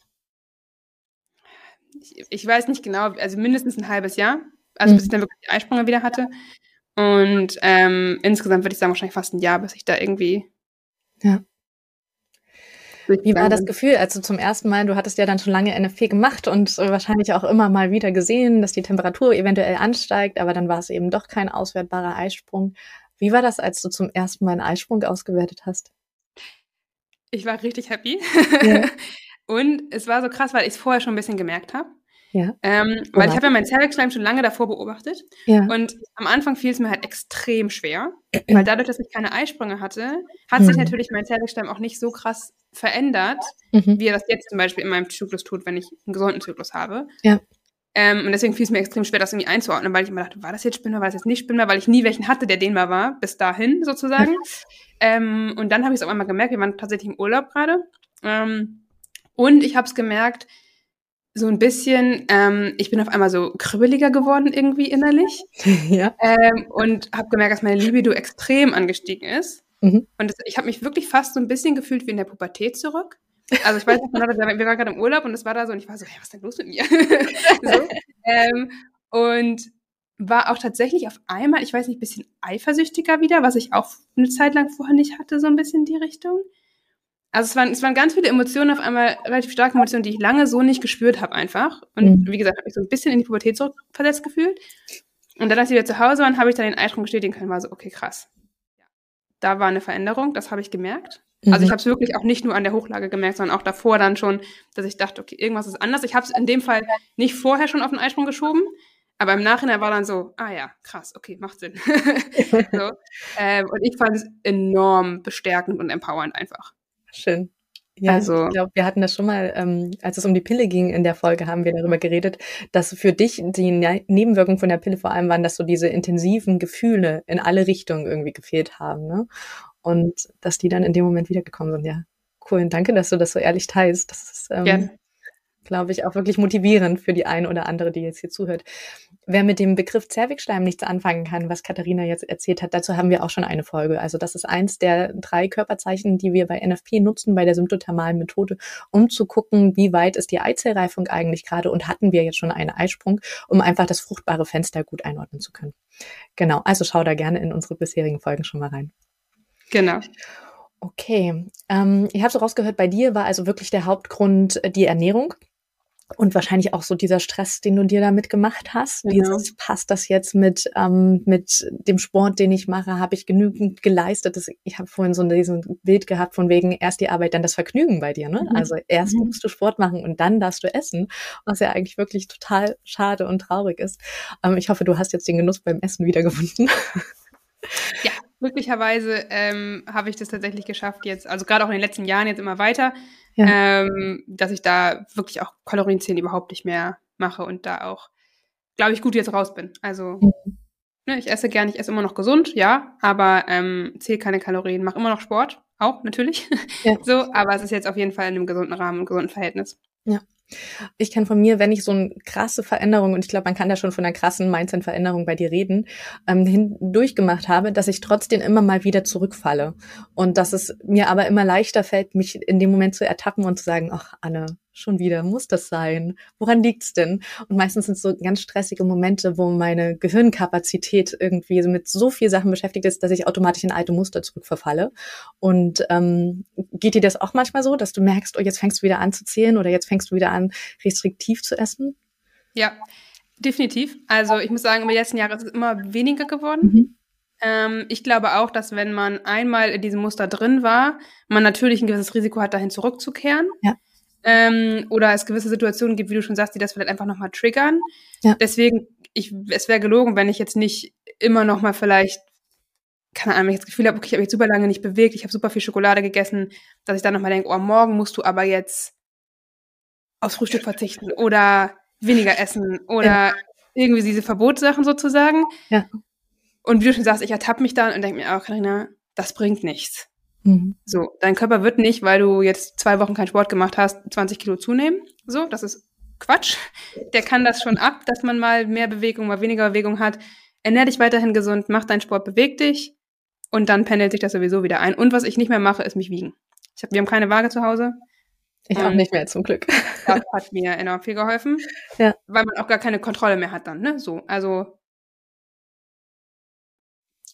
ich, ich, weiß nicht genau, also mindestens ein halbes Jahr, also mhm. bis ich dann wirklich die Eisprünge wieder hatte. Und ähm, insgesamt würde ich sagen, wahrscheinlich fast ein Jahr, bis ich da irgendwie ja. Wie war das Gefühl, als du zum ersten Mal, du hattest ja dann schon lange NFP gemacht und wahrscheinlich auch immer mal wieder gesehen, dass die Temperatur eventuell ansteigt, aber dann war es eben doch kein auswertbarer Eisprung. Wie war das, als du zum ersten Mal einen Eisprung ausgewertet hast? Ich war richtig happy. Ja. und es war so krass, weil ich es vorher schon ein bisschen gemerkt habe. Ja. Ähm, weil ich habe ja meinen Zervixschleim schon lange davor beobachtet. Ja. Und am Anfang fiel es mir halt extrem schwer, weil dadurch, dass ich keine Eisprünge hatte, hat mhm. sich natürlich mein Zervixschleim auch nicht so krass verändert, mhm. wie er das jetzt zum Beispiel in meinem Zyklus tut, wenn ich einen gesunden Zyklus habe. Ja. Ähm, und deswegen fiel es mir extrem schwer, das irgendwie einzuordnen, weil ich immer dachte, war das jetzt Spinner, war das jetzt nicht Spinner, weil ich nie welchen hatte, der dehnbar war, bis dahin sozusagen. ähm, und dann habe ich es auf einmal gemerkt, wir waren tatsächlich im Urlaub gerade. Ähm, und ich habe es gemerkt, so ein bisschen, ähm, ich bin auf einmal so kribbeliger geworden irgendwie innerlich. ja. Ähm, und habe gemerkt, dass meine Libido extrem angestiegen ist. Mhm. Und das, ich habe mich wirklich fast so ein bisschen gefühlt wie in der Pubertät zurück. Also ich weiß nicht, wir waren gerade im Urlaub und es war da so und ich war so, hey, was ist denn los mit mir? so, ähm, und war auch tatsächlich auf einmal, ich weiß nicht, ein bisschen eifersüchtiger wieder, was ich auch eine Zeit lang vorher nicht hatte, so ein bisschen die Richtung. Also es waren, es waren ganz viele Emotionen, auf einmal relativ starke Emotionen, die ich lange so nicht gespürt habe einfach. Und mhm. wie gesagt, habe ich so ein bisschen in die Pubertät zurückversetzt gefühlt. Und dann, als wir wieder zu Hause waren, habe ich dann den Eisprung bestätigen können, war so, okay, krass da war eine Veränderung, das habe ich gemerkt. Mhm. Also ich mhm. habe es wirklich auch nicht nur an der Hochlage gemerkt, sondern auch davor dann schon, dass ich dachte, okay, irgendwas ist anders. Ich habe es in dem Fall nicht vorher schon auf den Eisprung geschoben, aber im Nachhinein war dann so, ah ja, krass, okay, macht Sinn. so. ähm, und ich fand es enorm bestärkend und empowernd einfach. Schön. Ja, also, ich glaube, wir hatten das schon mal, ähm, als es um die Pille ging in der Folge, haben wir darüber geredet, dass für dich die ne Nebenwirkungen von der Pille vor allem waren, dass so diese intensiven Gefühle in alle Richtungen irgendwie gefehlt haben. Ne? Und dass die dann in dem Moment wiedergekommen sind. Ja, cool. Und danke, dass du das so ehrlich teilst. Das ist ähm, glaube ich, auch wirklich motivierend für die eine oder andere, die jetzt hier zuhört. Wer mit dem Begriff Zervixschleim nichts anfangen kann, was Katharina jetzt erzählt hat, dazu haben wir auch schon eine Folge. Also das ist eins der drei Körperzeichen, die wir bei NFP nutzen, bei der symptothermalen Methode, um zu gucken, wie weit ist die Eizellreifung eigentlich gerade und hatten wir jetzt schon einen Eisprung, um einfach das fruchtbare Fenster gut einordnen zu können. Genau, also schau da gerne in unsere bisherigen Folgen schon mal rein. Genau. Okay, ähm, ich habe so rausgehört, bei dir war also wirklich der Hauptgrund die Ernährung. Und wahrscheinlich auch so dieser Stress, den du dir damit gemacht hast. Genau. Dieses, passt das jetzt mit, ähm, mit dem Sport, den ich mache? Habe ich genügend geleistet? Das, ich habe vorhin so diesen Bild gehabt von wegen erst die Arbeit, dann das Vergnügen bei dir. Ne? Mhm. Also erst mhm. musst du Sport machen und dann darfst du essen, was ja eigentlich wirklich total schade und traurig ist. Ähm, ich hoffe, du hast jetzt den Genuss beim Essen wiedergefunden. Ja, glücklicherweise ähm, habe ich das tatsächlich geschafft jetzt, also gerade auch in den letzten Jahren jetzt immer weiter ja. ähm, dass ich da wirklich auch Kalorienzählen überhaupt nicht mehr mache und da auch, glaube ich, gut jetzt raus bin. Also mhm. Ne, ich esse gern, ich esse immer noch gesund, ja, aber ähm, zähle keine Kalorien, mache immer noch Sport, auch natürlich. Ja. so, aber es ist jetzt auf jeden Fall in einem gesunden Rahmen, einem gesunden Verhältnis. Ja. Ich kann von mir, wenn ich so eine krasse Veränderung, und ich glaube, man kann da schon von einer krassen Mindset-Veränderung bei dir reden, ähm, durchgemacht habe, dass ich trotzdem immer mal wieder zurückfalle. Und dass es mir aber immer leichter fällt, mich in dem Moment zu ertappen und zu sagen, ach, Anne, schon wieder, muss das sein? Woran liegt's denn? Und meistens sind es so ganz stressige Momente, wo meine Gehirnkapazität irgendwie mit so viel Sachen beschäftigt ist, dass ich automatisch in alte Muster zurückverfalle. Und ähm, geht dir das auch manchmal so, dass du merkst, oh, jetzt fängst du wieder an zu zählen oder jetzt fängst du wieder an, restriktiv zu essen? Ja, definitiv. Also ich muss sagen, im letzten Jahr ist es immer weniger geworden. Mhm. Ähm, ich glaube auch, dass wenn man einmal in diesem Muster drin war, man natürlich ein gewisses Risiko hat, dahin zurückzukehren. Ja ähm, oder es gewisse Situationen gibt, wie du schon sagst, die das vielleicht einfach nochmal triggern. Ja. Deswegen, ich, es wäre gelogen, wenn ich jetzt nicht immer nochmal vielleicht, keine Ahnung, ich das Gefühl habe, okay, ich habe jetzt super lange nicht bewegt, ich habe super viel Schokolade gegessen, dass ich dann nochmal denke, oh, morgen musst du aber jetzt aufs Frühstück verzichten oder weniger essen oder ja. irgendwie diese Verbotssachen sozusagen. Ja. Und wie du schon sagst, ich ertappe mich dann und denke mir, oh, Karina, das bringt nichts. Mhm. So, dein Körper wird nicht, weil du jetzt zwei Wochen keinen Sport gemacht hast, 20 Kilo zunehmen. So, das ist Quatsch. Der kann das schon ab, dass man mal mehr Bewegung, mal weniger Bewegung hat. Ernähr dich weiterhin gesund, mach deinen Sport, beweg dich und dann pendelt sich das sowieso wieder ein. Und was ich nicht mehr mache, ist mich wiegen. Ich hab, wir haben keine Waage zu Hause. Ich auch nicht mehr, zum Glück. Das hat mir enorm viel geholfen. Ja. Weil man auch gar keine Kontrolle mehr hat dann, ne? So, also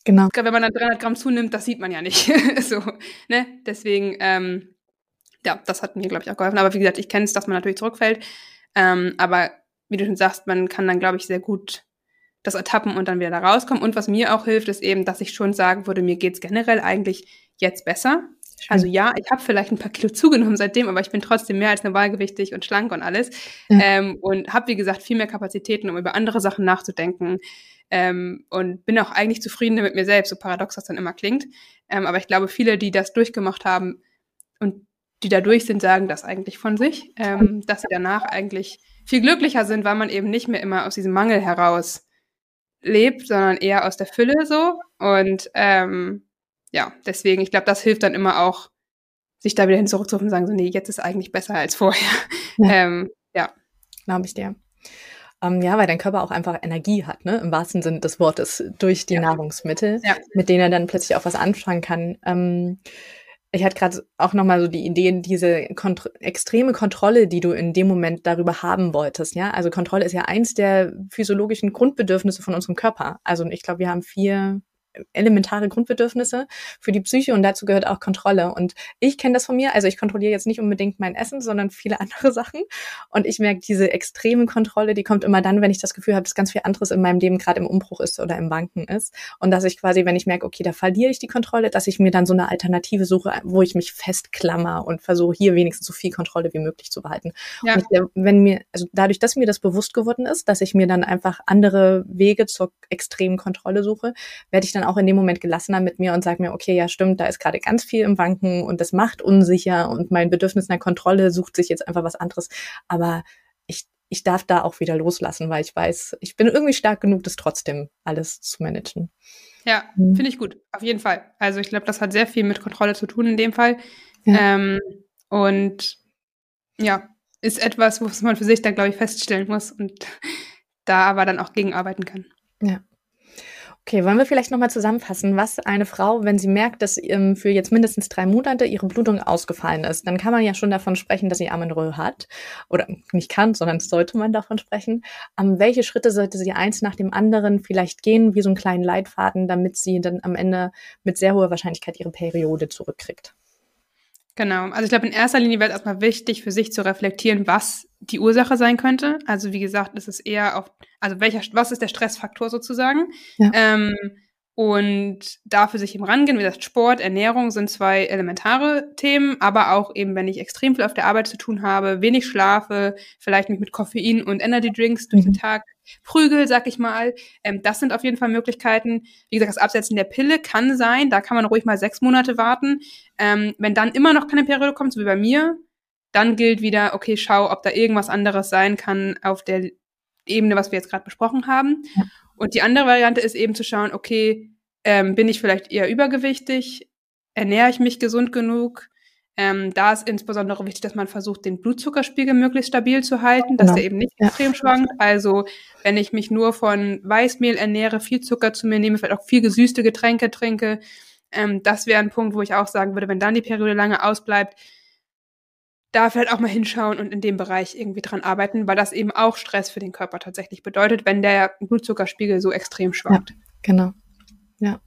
Genau. Wenn man dann 300 Gramm zunimmt, das sieht man ja nicht. so, ne? Deswegen, ähm, ja, das hat mir, glaube ich, auch geholfen. Aber wie gesagt, ich kenne es, dass man natürlich zurückfällt. Ähm, aber wie du schon sagst, man kann dann, glaube ich, sehr gut das ertappen und dann wieder da rauskommen. Und was mir auch hilft, ist eben, dass ich schon sagen würde, mir geht's generell eigentlich jetzt besser. Also ja, ich habe vielleicht ein paar Kilo zugenommen seitdem, aber ich bin trotzdem mehr als normalgewichtig und schlank und alles. Ja. Ähm, und habe, wie gesagt, viel mehr Kapazitäten, um über andere Sachen nachzudenken. Ähm, und bin auch eigentlich zufrieden mit mir selbst, so paradox das dann immer klingt. Ähm, aber ich glaube, viele, die das durchgemacht haben und die da durch sind, sagen das eigentlich von sich, ähm, dass sie danach eigentlich viel glücklicher sind, weil man eben nicht mehr immer aus diesem Mangel heraus lebt, sondern eher aus der Fülle so. Und ähm, ja, deswegen, ich glaube, das hilft dann immer auch, sich da wieder hin zurückzurufen und sagen so, nee, jetzt ist eigentlich besser als vorher. Ja, ähm, ja. glaube ich dir. Ähm, ja, weil dein Körper auch einfach Energie hat, ne? im wahrsten Sinne des Wortes, durch die ja. Nahrungsmittel, ja. mit denen er dann plötzlich auch was anfangen kann. Ähm, ich hatte gerade auch nochmal so die Idee, diese kont extreme Kontrolle, die du in dem Moment darüber haben wolltest. Ja, also Kontrolle ist ja eins der physiologischen Grundbedürfnisse von unserem Körper. Also ich glaube, wir haben vier elementare Grundbedürfnisse für die Psyche und dazu gehört auch Kontrolle. Und ich kenne das von mir, also ich kontrolliere jetzt nicht unbedingt mein Essen, sondern viele andere Sachen. Und ich merke, diese extreme Kontrolle, die kommt immer dann, wenn ich das Gefühl habe, dass ganz viel anderes in meinem Leben gerade im Umbruch ist oder im Wanken ist. Und dass ich quasi, wenn ich merke, okay, da verliere ich die Kontrolle, dass ich mir dann so eine Alternative suche, wo ich mich festklammer und versuche, hier wenigstens so viel Kontrolle wie möglich zu behalten. Ja. Und ich, wenn mir, also dadurch, dass mir das bewusst geworden ist, dass ich mir dann einfach andere Wege zur extremen Kontrolle suche, werde ich dann auch in dem Moment gelassener mit mir und sage mir, okay, ja stimmt, da ist gerade ganz viel im Wanken und das macht unsicher und mein Bedürfnis nach Kontrolle sucht sich jetzt einfach was anderes. Aber ich, ich darf da auch wieder loslassen, weil ich weiß, ich bin irgendwie stark genug, das trotzdem alles zu managen. Ja, mhm. finde ich gut, auf jeden Fall. Also ich glaube, das hat sehr viel mit Kontrolle zu tun in dem Fall. Ja. Ähm, und ja, ist etwas, was man für sich dann, glaube ich, feststellen muss und da aber dann auch gegenarbeiten kann. Ja. Okay, wollen wir vielleicht nochmal zusammenfassen, was eine Frau, wenn sie merkt, dass ähm, für jetzt mindestens drei Monate ihre Blutung ausgefallen ist, dann kann man ja schon davon sprechen, dass sie Amenorrhoe hat. Oder nicht kann, sondern sollte man davon sprechen. Ähm, welche Schritte sollte sie eins nach dem anderen vielleicht gehen, wie so einen kleinen Leitfaden, damit sie dann am Ende mit sehr hoher Wahrscheinlichkeit ihre Periode zurückkriegt? Genau. Also ich glaube, in erster Linie wäre es erstmal wichtig, für sich zu reflektieren, was die Ursache sein könnte. Also wie gesagt, es ist eher auf, also welcher, was ist der Stressfaktor sozusagen? Ja. Ähm, und dafür sich eben rangehen. Wie gesagt, Sport, Ernährung sind zwei elementare Themen, aber auch eben, wenn ich extrem viel auf der Arbeit zu tun habe, wenig schlafe, vielleicht mich mit Koffein und Energy Drinks durch den mhm. Tag prügel, sag ich mal. Ähm, das sind auf jeden Fall Möglichkeiten. Wie gesagt, das Absetzen der Pille kann sein, da kann man ruhig mal sechs Monate warten. Ähm, wenn dann immer noch keine Periode kommt, so wie bei mir, dann gilt wieder, okay, schau, ob da irgendwas anderes sein kann auf der Ebene, was wir jetzt gerade besprochen haben. Ja. Und die andere Variante ist eben zu schauen, okay, ähm, bin ich vielleicht eher übergewichtig? Ernähre ich mich gesund genug? Ähm, da ist insbesondere wichtig, dass man versucht, den Blutzuckerspiegel möglichst stabil zu halten, dass genau. der eben nicht ja. extrem schwankt. Also wenn ich mich nur von Weißmehl ernähre, viel Zucker zu mir nehme, vielleicht auch viel gesüßte Getränke trinke, ähm, das wäre ein Punkt, wo ich auch sagen würde, wenn dann die Periode lange ausbleibt, da vielleicht auch mal hinschauen und in dem Bereich irgendwie dran arbeiten, weil das eben auch Stress für den Körper tatsächlich bedeutet, wenn der Blutzuckerspiegel so extrem schwankt. Ja, genau. Ja.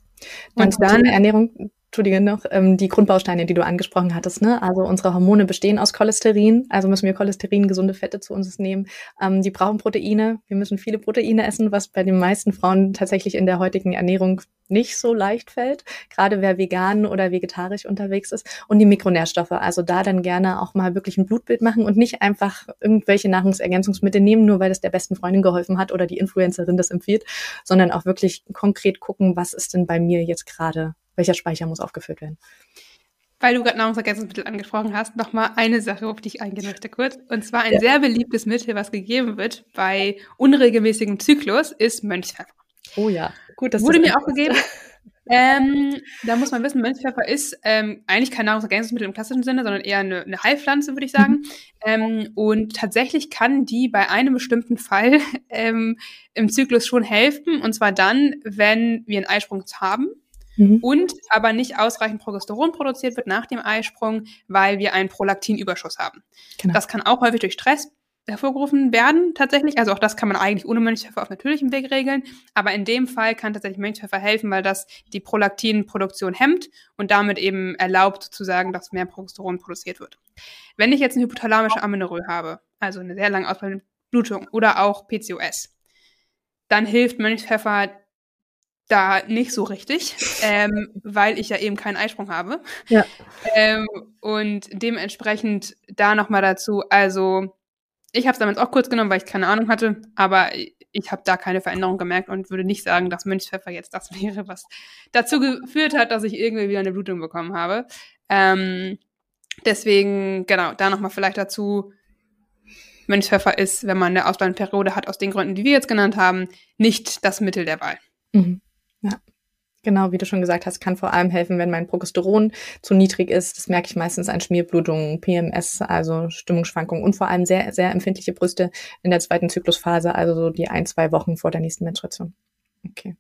Dann und dann Ernährung Entschuldige noch, ähm, die Grundbausteine, die du angesprochen hattest. Ne? Also unsere Hormone bestehen aus Cholesterin, also müssen wir Cholesterin, gesunde Fette zu uns nehmen. Ähm, die brauchen Proteine, wir müssen viele Proteine essen, was bei den meisten Frauen tatsächlich in der heutigen Ernährung nicht so leicht fällt, gerade wer vegan oder vegetarisch unterwegs ist. Und die Mikronährstoffe, also da dann gerne auch mal wirklich ein Blutbild machen und nicht einfach irgendwelche Nahrungsergänzungsmittel nehmen, nur weil das der besten Freundin geholfen hat oder die Influencerin das empfiehlt, sondern auch wirklich konkret gucken, was ist denn bei mir jetzt gerade welcher Speicher muss aufgefüllt werden. Weil du gerade Nahrungsergänzungsmittel angesprochen hast, nochmal eine Sache, auf die ich eingehen möchte kurz. Und zwar ein ja. sehr beliebtes Mittel, was gegeben wird bei unregelmäßigem Zyklus, ist Mönchspfeffer. Oh ja, gut, das wurde mir auch gegeben. ähm, da muss man wissen, Mönchspfeffer ist ähm, eigentlich kein Nahrungsergänzungsmittel im klassischen Sinne, sondern eher eine, eine Heilpflanze, würde ich sagen. Mhm. Ähm, und tatsächlich kann die bei einem bestimmten Fall ähm, im Zyklus schon helfen. Und zwar dann, wenn wir einen Eisprung haben mhm. und aber nicht ausreichend Progesteron produziert wird nach dem Eisprung, weil wir einen Prolaktinüberschuss haben. Genau. Das kann auch häufig durch Stress hervorgerufen werden, tatsächlich. Also auch das kann man eigentlich ohne Mönchspfeffer auf natürlichem Weg regeln. Aber in dem Fall kann tatsächlich Mönchspfeffer helfen, weil das die Prolaktinproduktion hemmt und damit eben erlaubt sozusagen, dass mehr Progesteron produziert wird. Wenn ich jetzt eine hypothalamische Amenorrhoe habe, also eine sehr lange ausbleibende Blutung oder auch PCOS, dann hilft Mönchspfeffer da nicht so richtig, ähm, weil ich ja eben keinen Eisprung habe. Ja. Ähm, und dementsprechend da nochmal dazu, also ich habe es damals auch kurz genommen, weil ich keine Ahnung hatte, aber ich habe da keine Veränderung gemerkt und würde nicht sagen, dass Mönchspfeffer jetzt das wäre, was dazu geführt hat, dass ich irgendwie wieder eine Blutung bekommen habe. Ähm, deswegen, genau, da nochmal vielleicht dazu, Mönchspfeffer ist, wenn man eine Ausbildungsperiode hat, aus den Gründen, die wir jetzt genannt haben, nicht das Mittel der Wahl. Mhm. Ja. Genau, wie du schon gesagt hast, kann vor allem helfen, wenn mein Progesteron zu niedrig ist. Das merke ich meistens an Schmierblutungen, PMS, also Stimmungsschwankungen und vor allem sehr, sehr empfindliche Brüste in der zweiten Zyklusphase, also so die ein, zwei Wochen vor der nächsten Menstruation. Okay.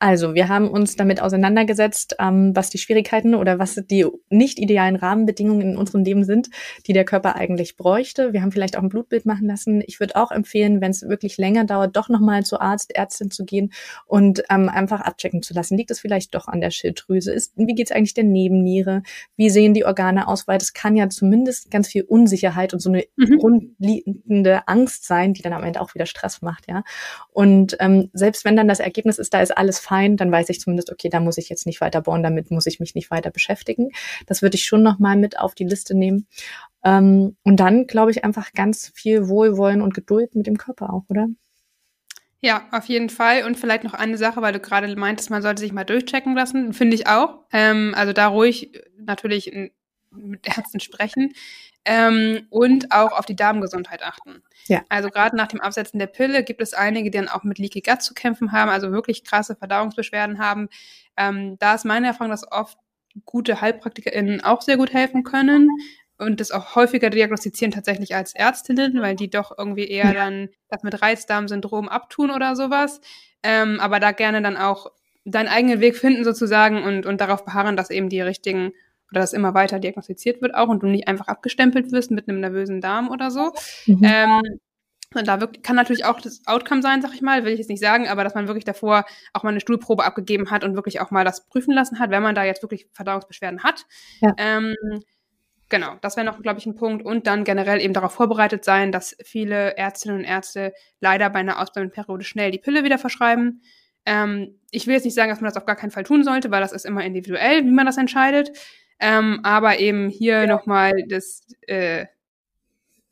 Also, wir haben uns damit auseinandergesetzt, ähm, was die Schwierigkeiten oder was die nicht idealen Rahmenbedingungen in unserem Leben sind, die der Körper eigentlich bräuchte. Wir haben vielleicht auch ein Blutbild machen lassen. Ich würde auch empfehlen, wenn es wirklich länger dauert, doch nochmal zu Arzt, Ärztin zu gehen und ähm, einfach abchecken zu lassen. Liegt es vielleicht doch an der Schilddrüse? Ist, wie geht es eigentlich der Nebenniere? Wie sehen die Organe aus? Weil das kann ja zumindest ganz viel Unsicherheit und so eine mhm. grundlegende Angst sein, die dann am Ende auch wieder Stress macht, ja. Und ähm, selbst wenn dann das Ergebnis ist, da ist alles fein, dann weiß ich zumindest, okay, da muss ich jetzt nicht weiter bohren, damit muss ich mich nicht weiter beschäftigen. Das würde ich schon nochmal mit auf die Liste nehmen. Ähm, und dann, glaube ich, einfach ganz viel Wohlwollen und Geduld mit dem Körper auch, oder? Ja, auf jeden Fall. Und vielleicht noch eine Sache, weil du gerade meintest, man sollte sich mal durchchecken lassen, finde ich auch. Ähm, also da ruhig natürlich mit Ärzten sprechen ähm, und auch auf die Darmgesundheit achten. Ja. Also gerade nach dem Absetzen der Pille gibt es einige, die dann auch mit Leaky Gut zu kämpfen haben, also wirklich krasse Verdauungsbeschwerden haben. Ähm, da ist meine Erfahrung, dass oft gute HeilpraktikerInnen auch sehr gut helfen können und das auch häufiger diagnostizieren tatsächlich als Ärztinnen, weil die doch irgendwie eher ja. dann das mit Reizdarmsyndrom abtun oder sowas. Ähm, aber da gerne dann auch deinen eigenen Weg finden sozusagen und, und darauf beharren, dass eben die richtigen oder dass immer weiter diagnostiziert wird auch und du nicht einfach abgestempelt wirst mit einem nervösen Darm oder so. Mhm. Ähm, und da wirklich, kann natürlich auch das Outcome sein, sag ich mal, will ich jetzt nicht sagen, aber dass man wirklich davor auch mal eine Stuhlprobe abgegeben hat und wirklich auch mal das prüfen lassen hat, wenn man da jetzt wirklich Verdauungsbeschwerden hat. Ja. Ähm, genau, das wäre noch, glaube ich, ein Punkt. Und dann generell eben darauf vorbereitet sein, dass viele Ärztinnen und Ärzte leider bei einer Ausbildungsperiode schnell die Pille wieder verschreiben. Ähm, ich will jetzt nicht sagen, dass man das auf gar keinen Fall tun sollte, weil das ist immer individuell, wie man das entscheidet. Ähm, aber eben hier ja. nochmal das, äh,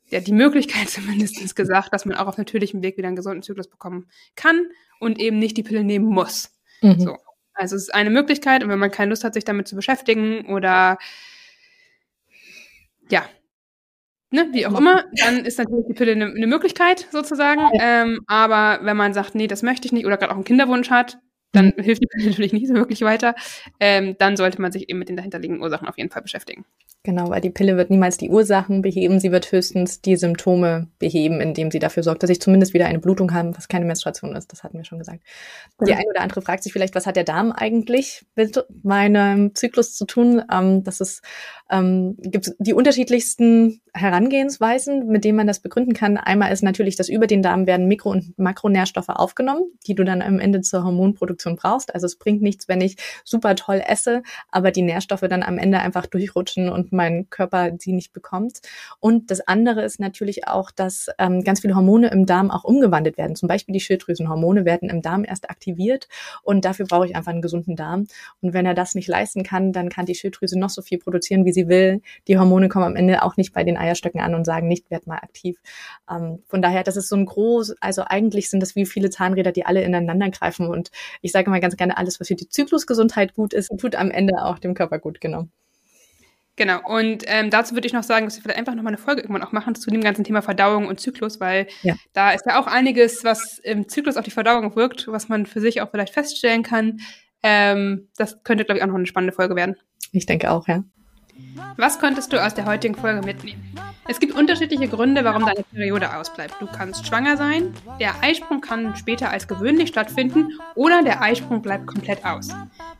ja, die Möglichkeit zumindest gesagt, dass man auch auf natürlichem Weg wieder einen gesunden Zyklus bekommen kann und eben nicht die Pille nehmen muss. Mhm. So. Also es ist eine Möglichkeit und wenn man keine Lust hat, sich damit zu beschäftigen oder ja, ne, wie auch immer, dann ist natürlich die Pille eine, eine Möglichkeit sozusagen. Ähm, aber wenn man sagt, nee, das möchte ich nicht oder gerade auch einen Kinderwunsch hat, dann mhm. hilft die Pille natürlich nicht so wirklich weiter. Ähm, dann sollte man sich eben mit den dahinterliegenden Ursachen auf jeden Fall beschäftigen. Genau, weil die Pille wird niemals die Ursachen beheben, sie wird höchstens die Symptome beheben, indem sie dafür sorgt, dass ich zumindest wieder eine Blutung habe, was keine Menstruation ist. Das hatten wir schon gesagt. Ja. Die eine oder andere fragt sich vielleicht, was hat der Darm eigentlich mit meinem Zyklus zu tun? Ähm, das ist ähm, gibt die unterschiedlichsten Herangehensweisen, mit denen man das begründen kann. Einmal ist natürlich, dass über den Darm werden Mikro- und Makronährstoffe aufgenommen, die du dann am Ende zur Hormonproduktion brauchst. Also es bringt nichts, wenn ich super toll esse, aber die Nährstoffe dann am Ende einfach durchrutschen und mein Körper sie nicht bekommt. Und das andere ist natürlich auch, dass ähm, ganz viele Hormone im Darm auch umgewandelt werden. Zum Beispiel die Schilddrüsenhormone werden im Darm erst aktiviert und dafür brauche ich einfach einen gesunden Darm. Und wenn er das nicht leisten kann, dann kann die Schilddrüse noch so viel produzieren, wie sie will. Die Hormone kommen am Ende auch nicht bei den Eierstöcken an und sagen nicht, werd mal aktiv. Ähm, von daher, das ist so ein groß, also eigentlich sind das wie viele Zahnräder, die alle ineinander greifen. Und sage mal ganz gerne, alles, was für die Zyklusgesundheit gut ist, tut am Ende auch dem Körper gut, genau. Genau, und ähm, dazu würde ich noch sagen, dass wir vielleicht einfach nochmal eine Folge irgendwann auch machen zu dem ganzen Thema Verdauung und Zyklus, weil ja. da ist ja auch einiges, was im Zyklus auf die Verdauung wirkt, was man für sich auch vielleicht feststellen kann. Ähm, das könnte, glaube ich, auch noch eine spannende Folge werden. Ich denke auch, ja. Was konntest du aus der heutigen Folge mitnehmen? Es gibt unterschiedliche Gründe, warum deine Periode ausbleibt. Du kannst schwanger sein, der Eisprung kann später als gewöhnlich stattfinden oder der Eisprung bleibt komplett aus.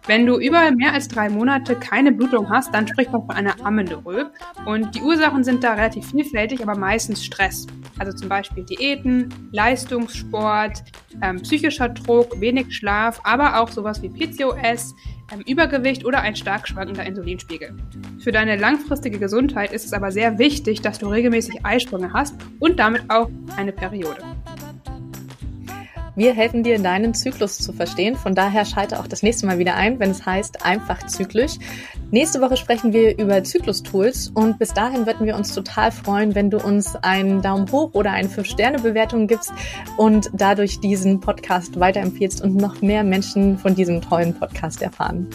Wenn du über mehr als drei Monate keine Blutung hast, dann spricht man von einer Amenorrhoe. Und die Ursachen sind da relativ vielfältig, aber meistens Stress. Also zum Beispiel Diäten, Leistungssport, ähm, psychischer Druck, wenig Schlaf, aber auch sowas wie PCOS, ähm, Übergewicht oder ein stark schwankender Insulinspiegel. Für deine langfristige Gesundheit ist es aber sehr wichtig, dass du regelmäßig Eisprünge hast und damit auch eine Periode. Wir helfen dir, deinen Zyklus zu verstehen. Von daher schalte auch das nächste Mal wieder ein, wenn es heißt einfach zyklisch. Nächste Woche sprechen wir über Zyklus-Tools und bis dahin würden wir uns total freuen, wenn du uns einen Daumen hoch oder eine 5-Sterne-Bewertung gibst und dadurch diesen Podcast weiterempfiehlst und noch mehr Menschen von diesem tollen Podcast erfahren.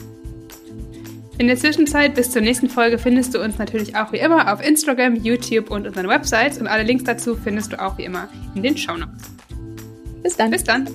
In der Zwischenzeit bis zur nächsten Folge findest du uns natürlich auch wie immer auf Instagram, YouTube und unseren Websites und alle Links dazu findest du auch wie immer in den Show Notes. Bis dann. Bis dann.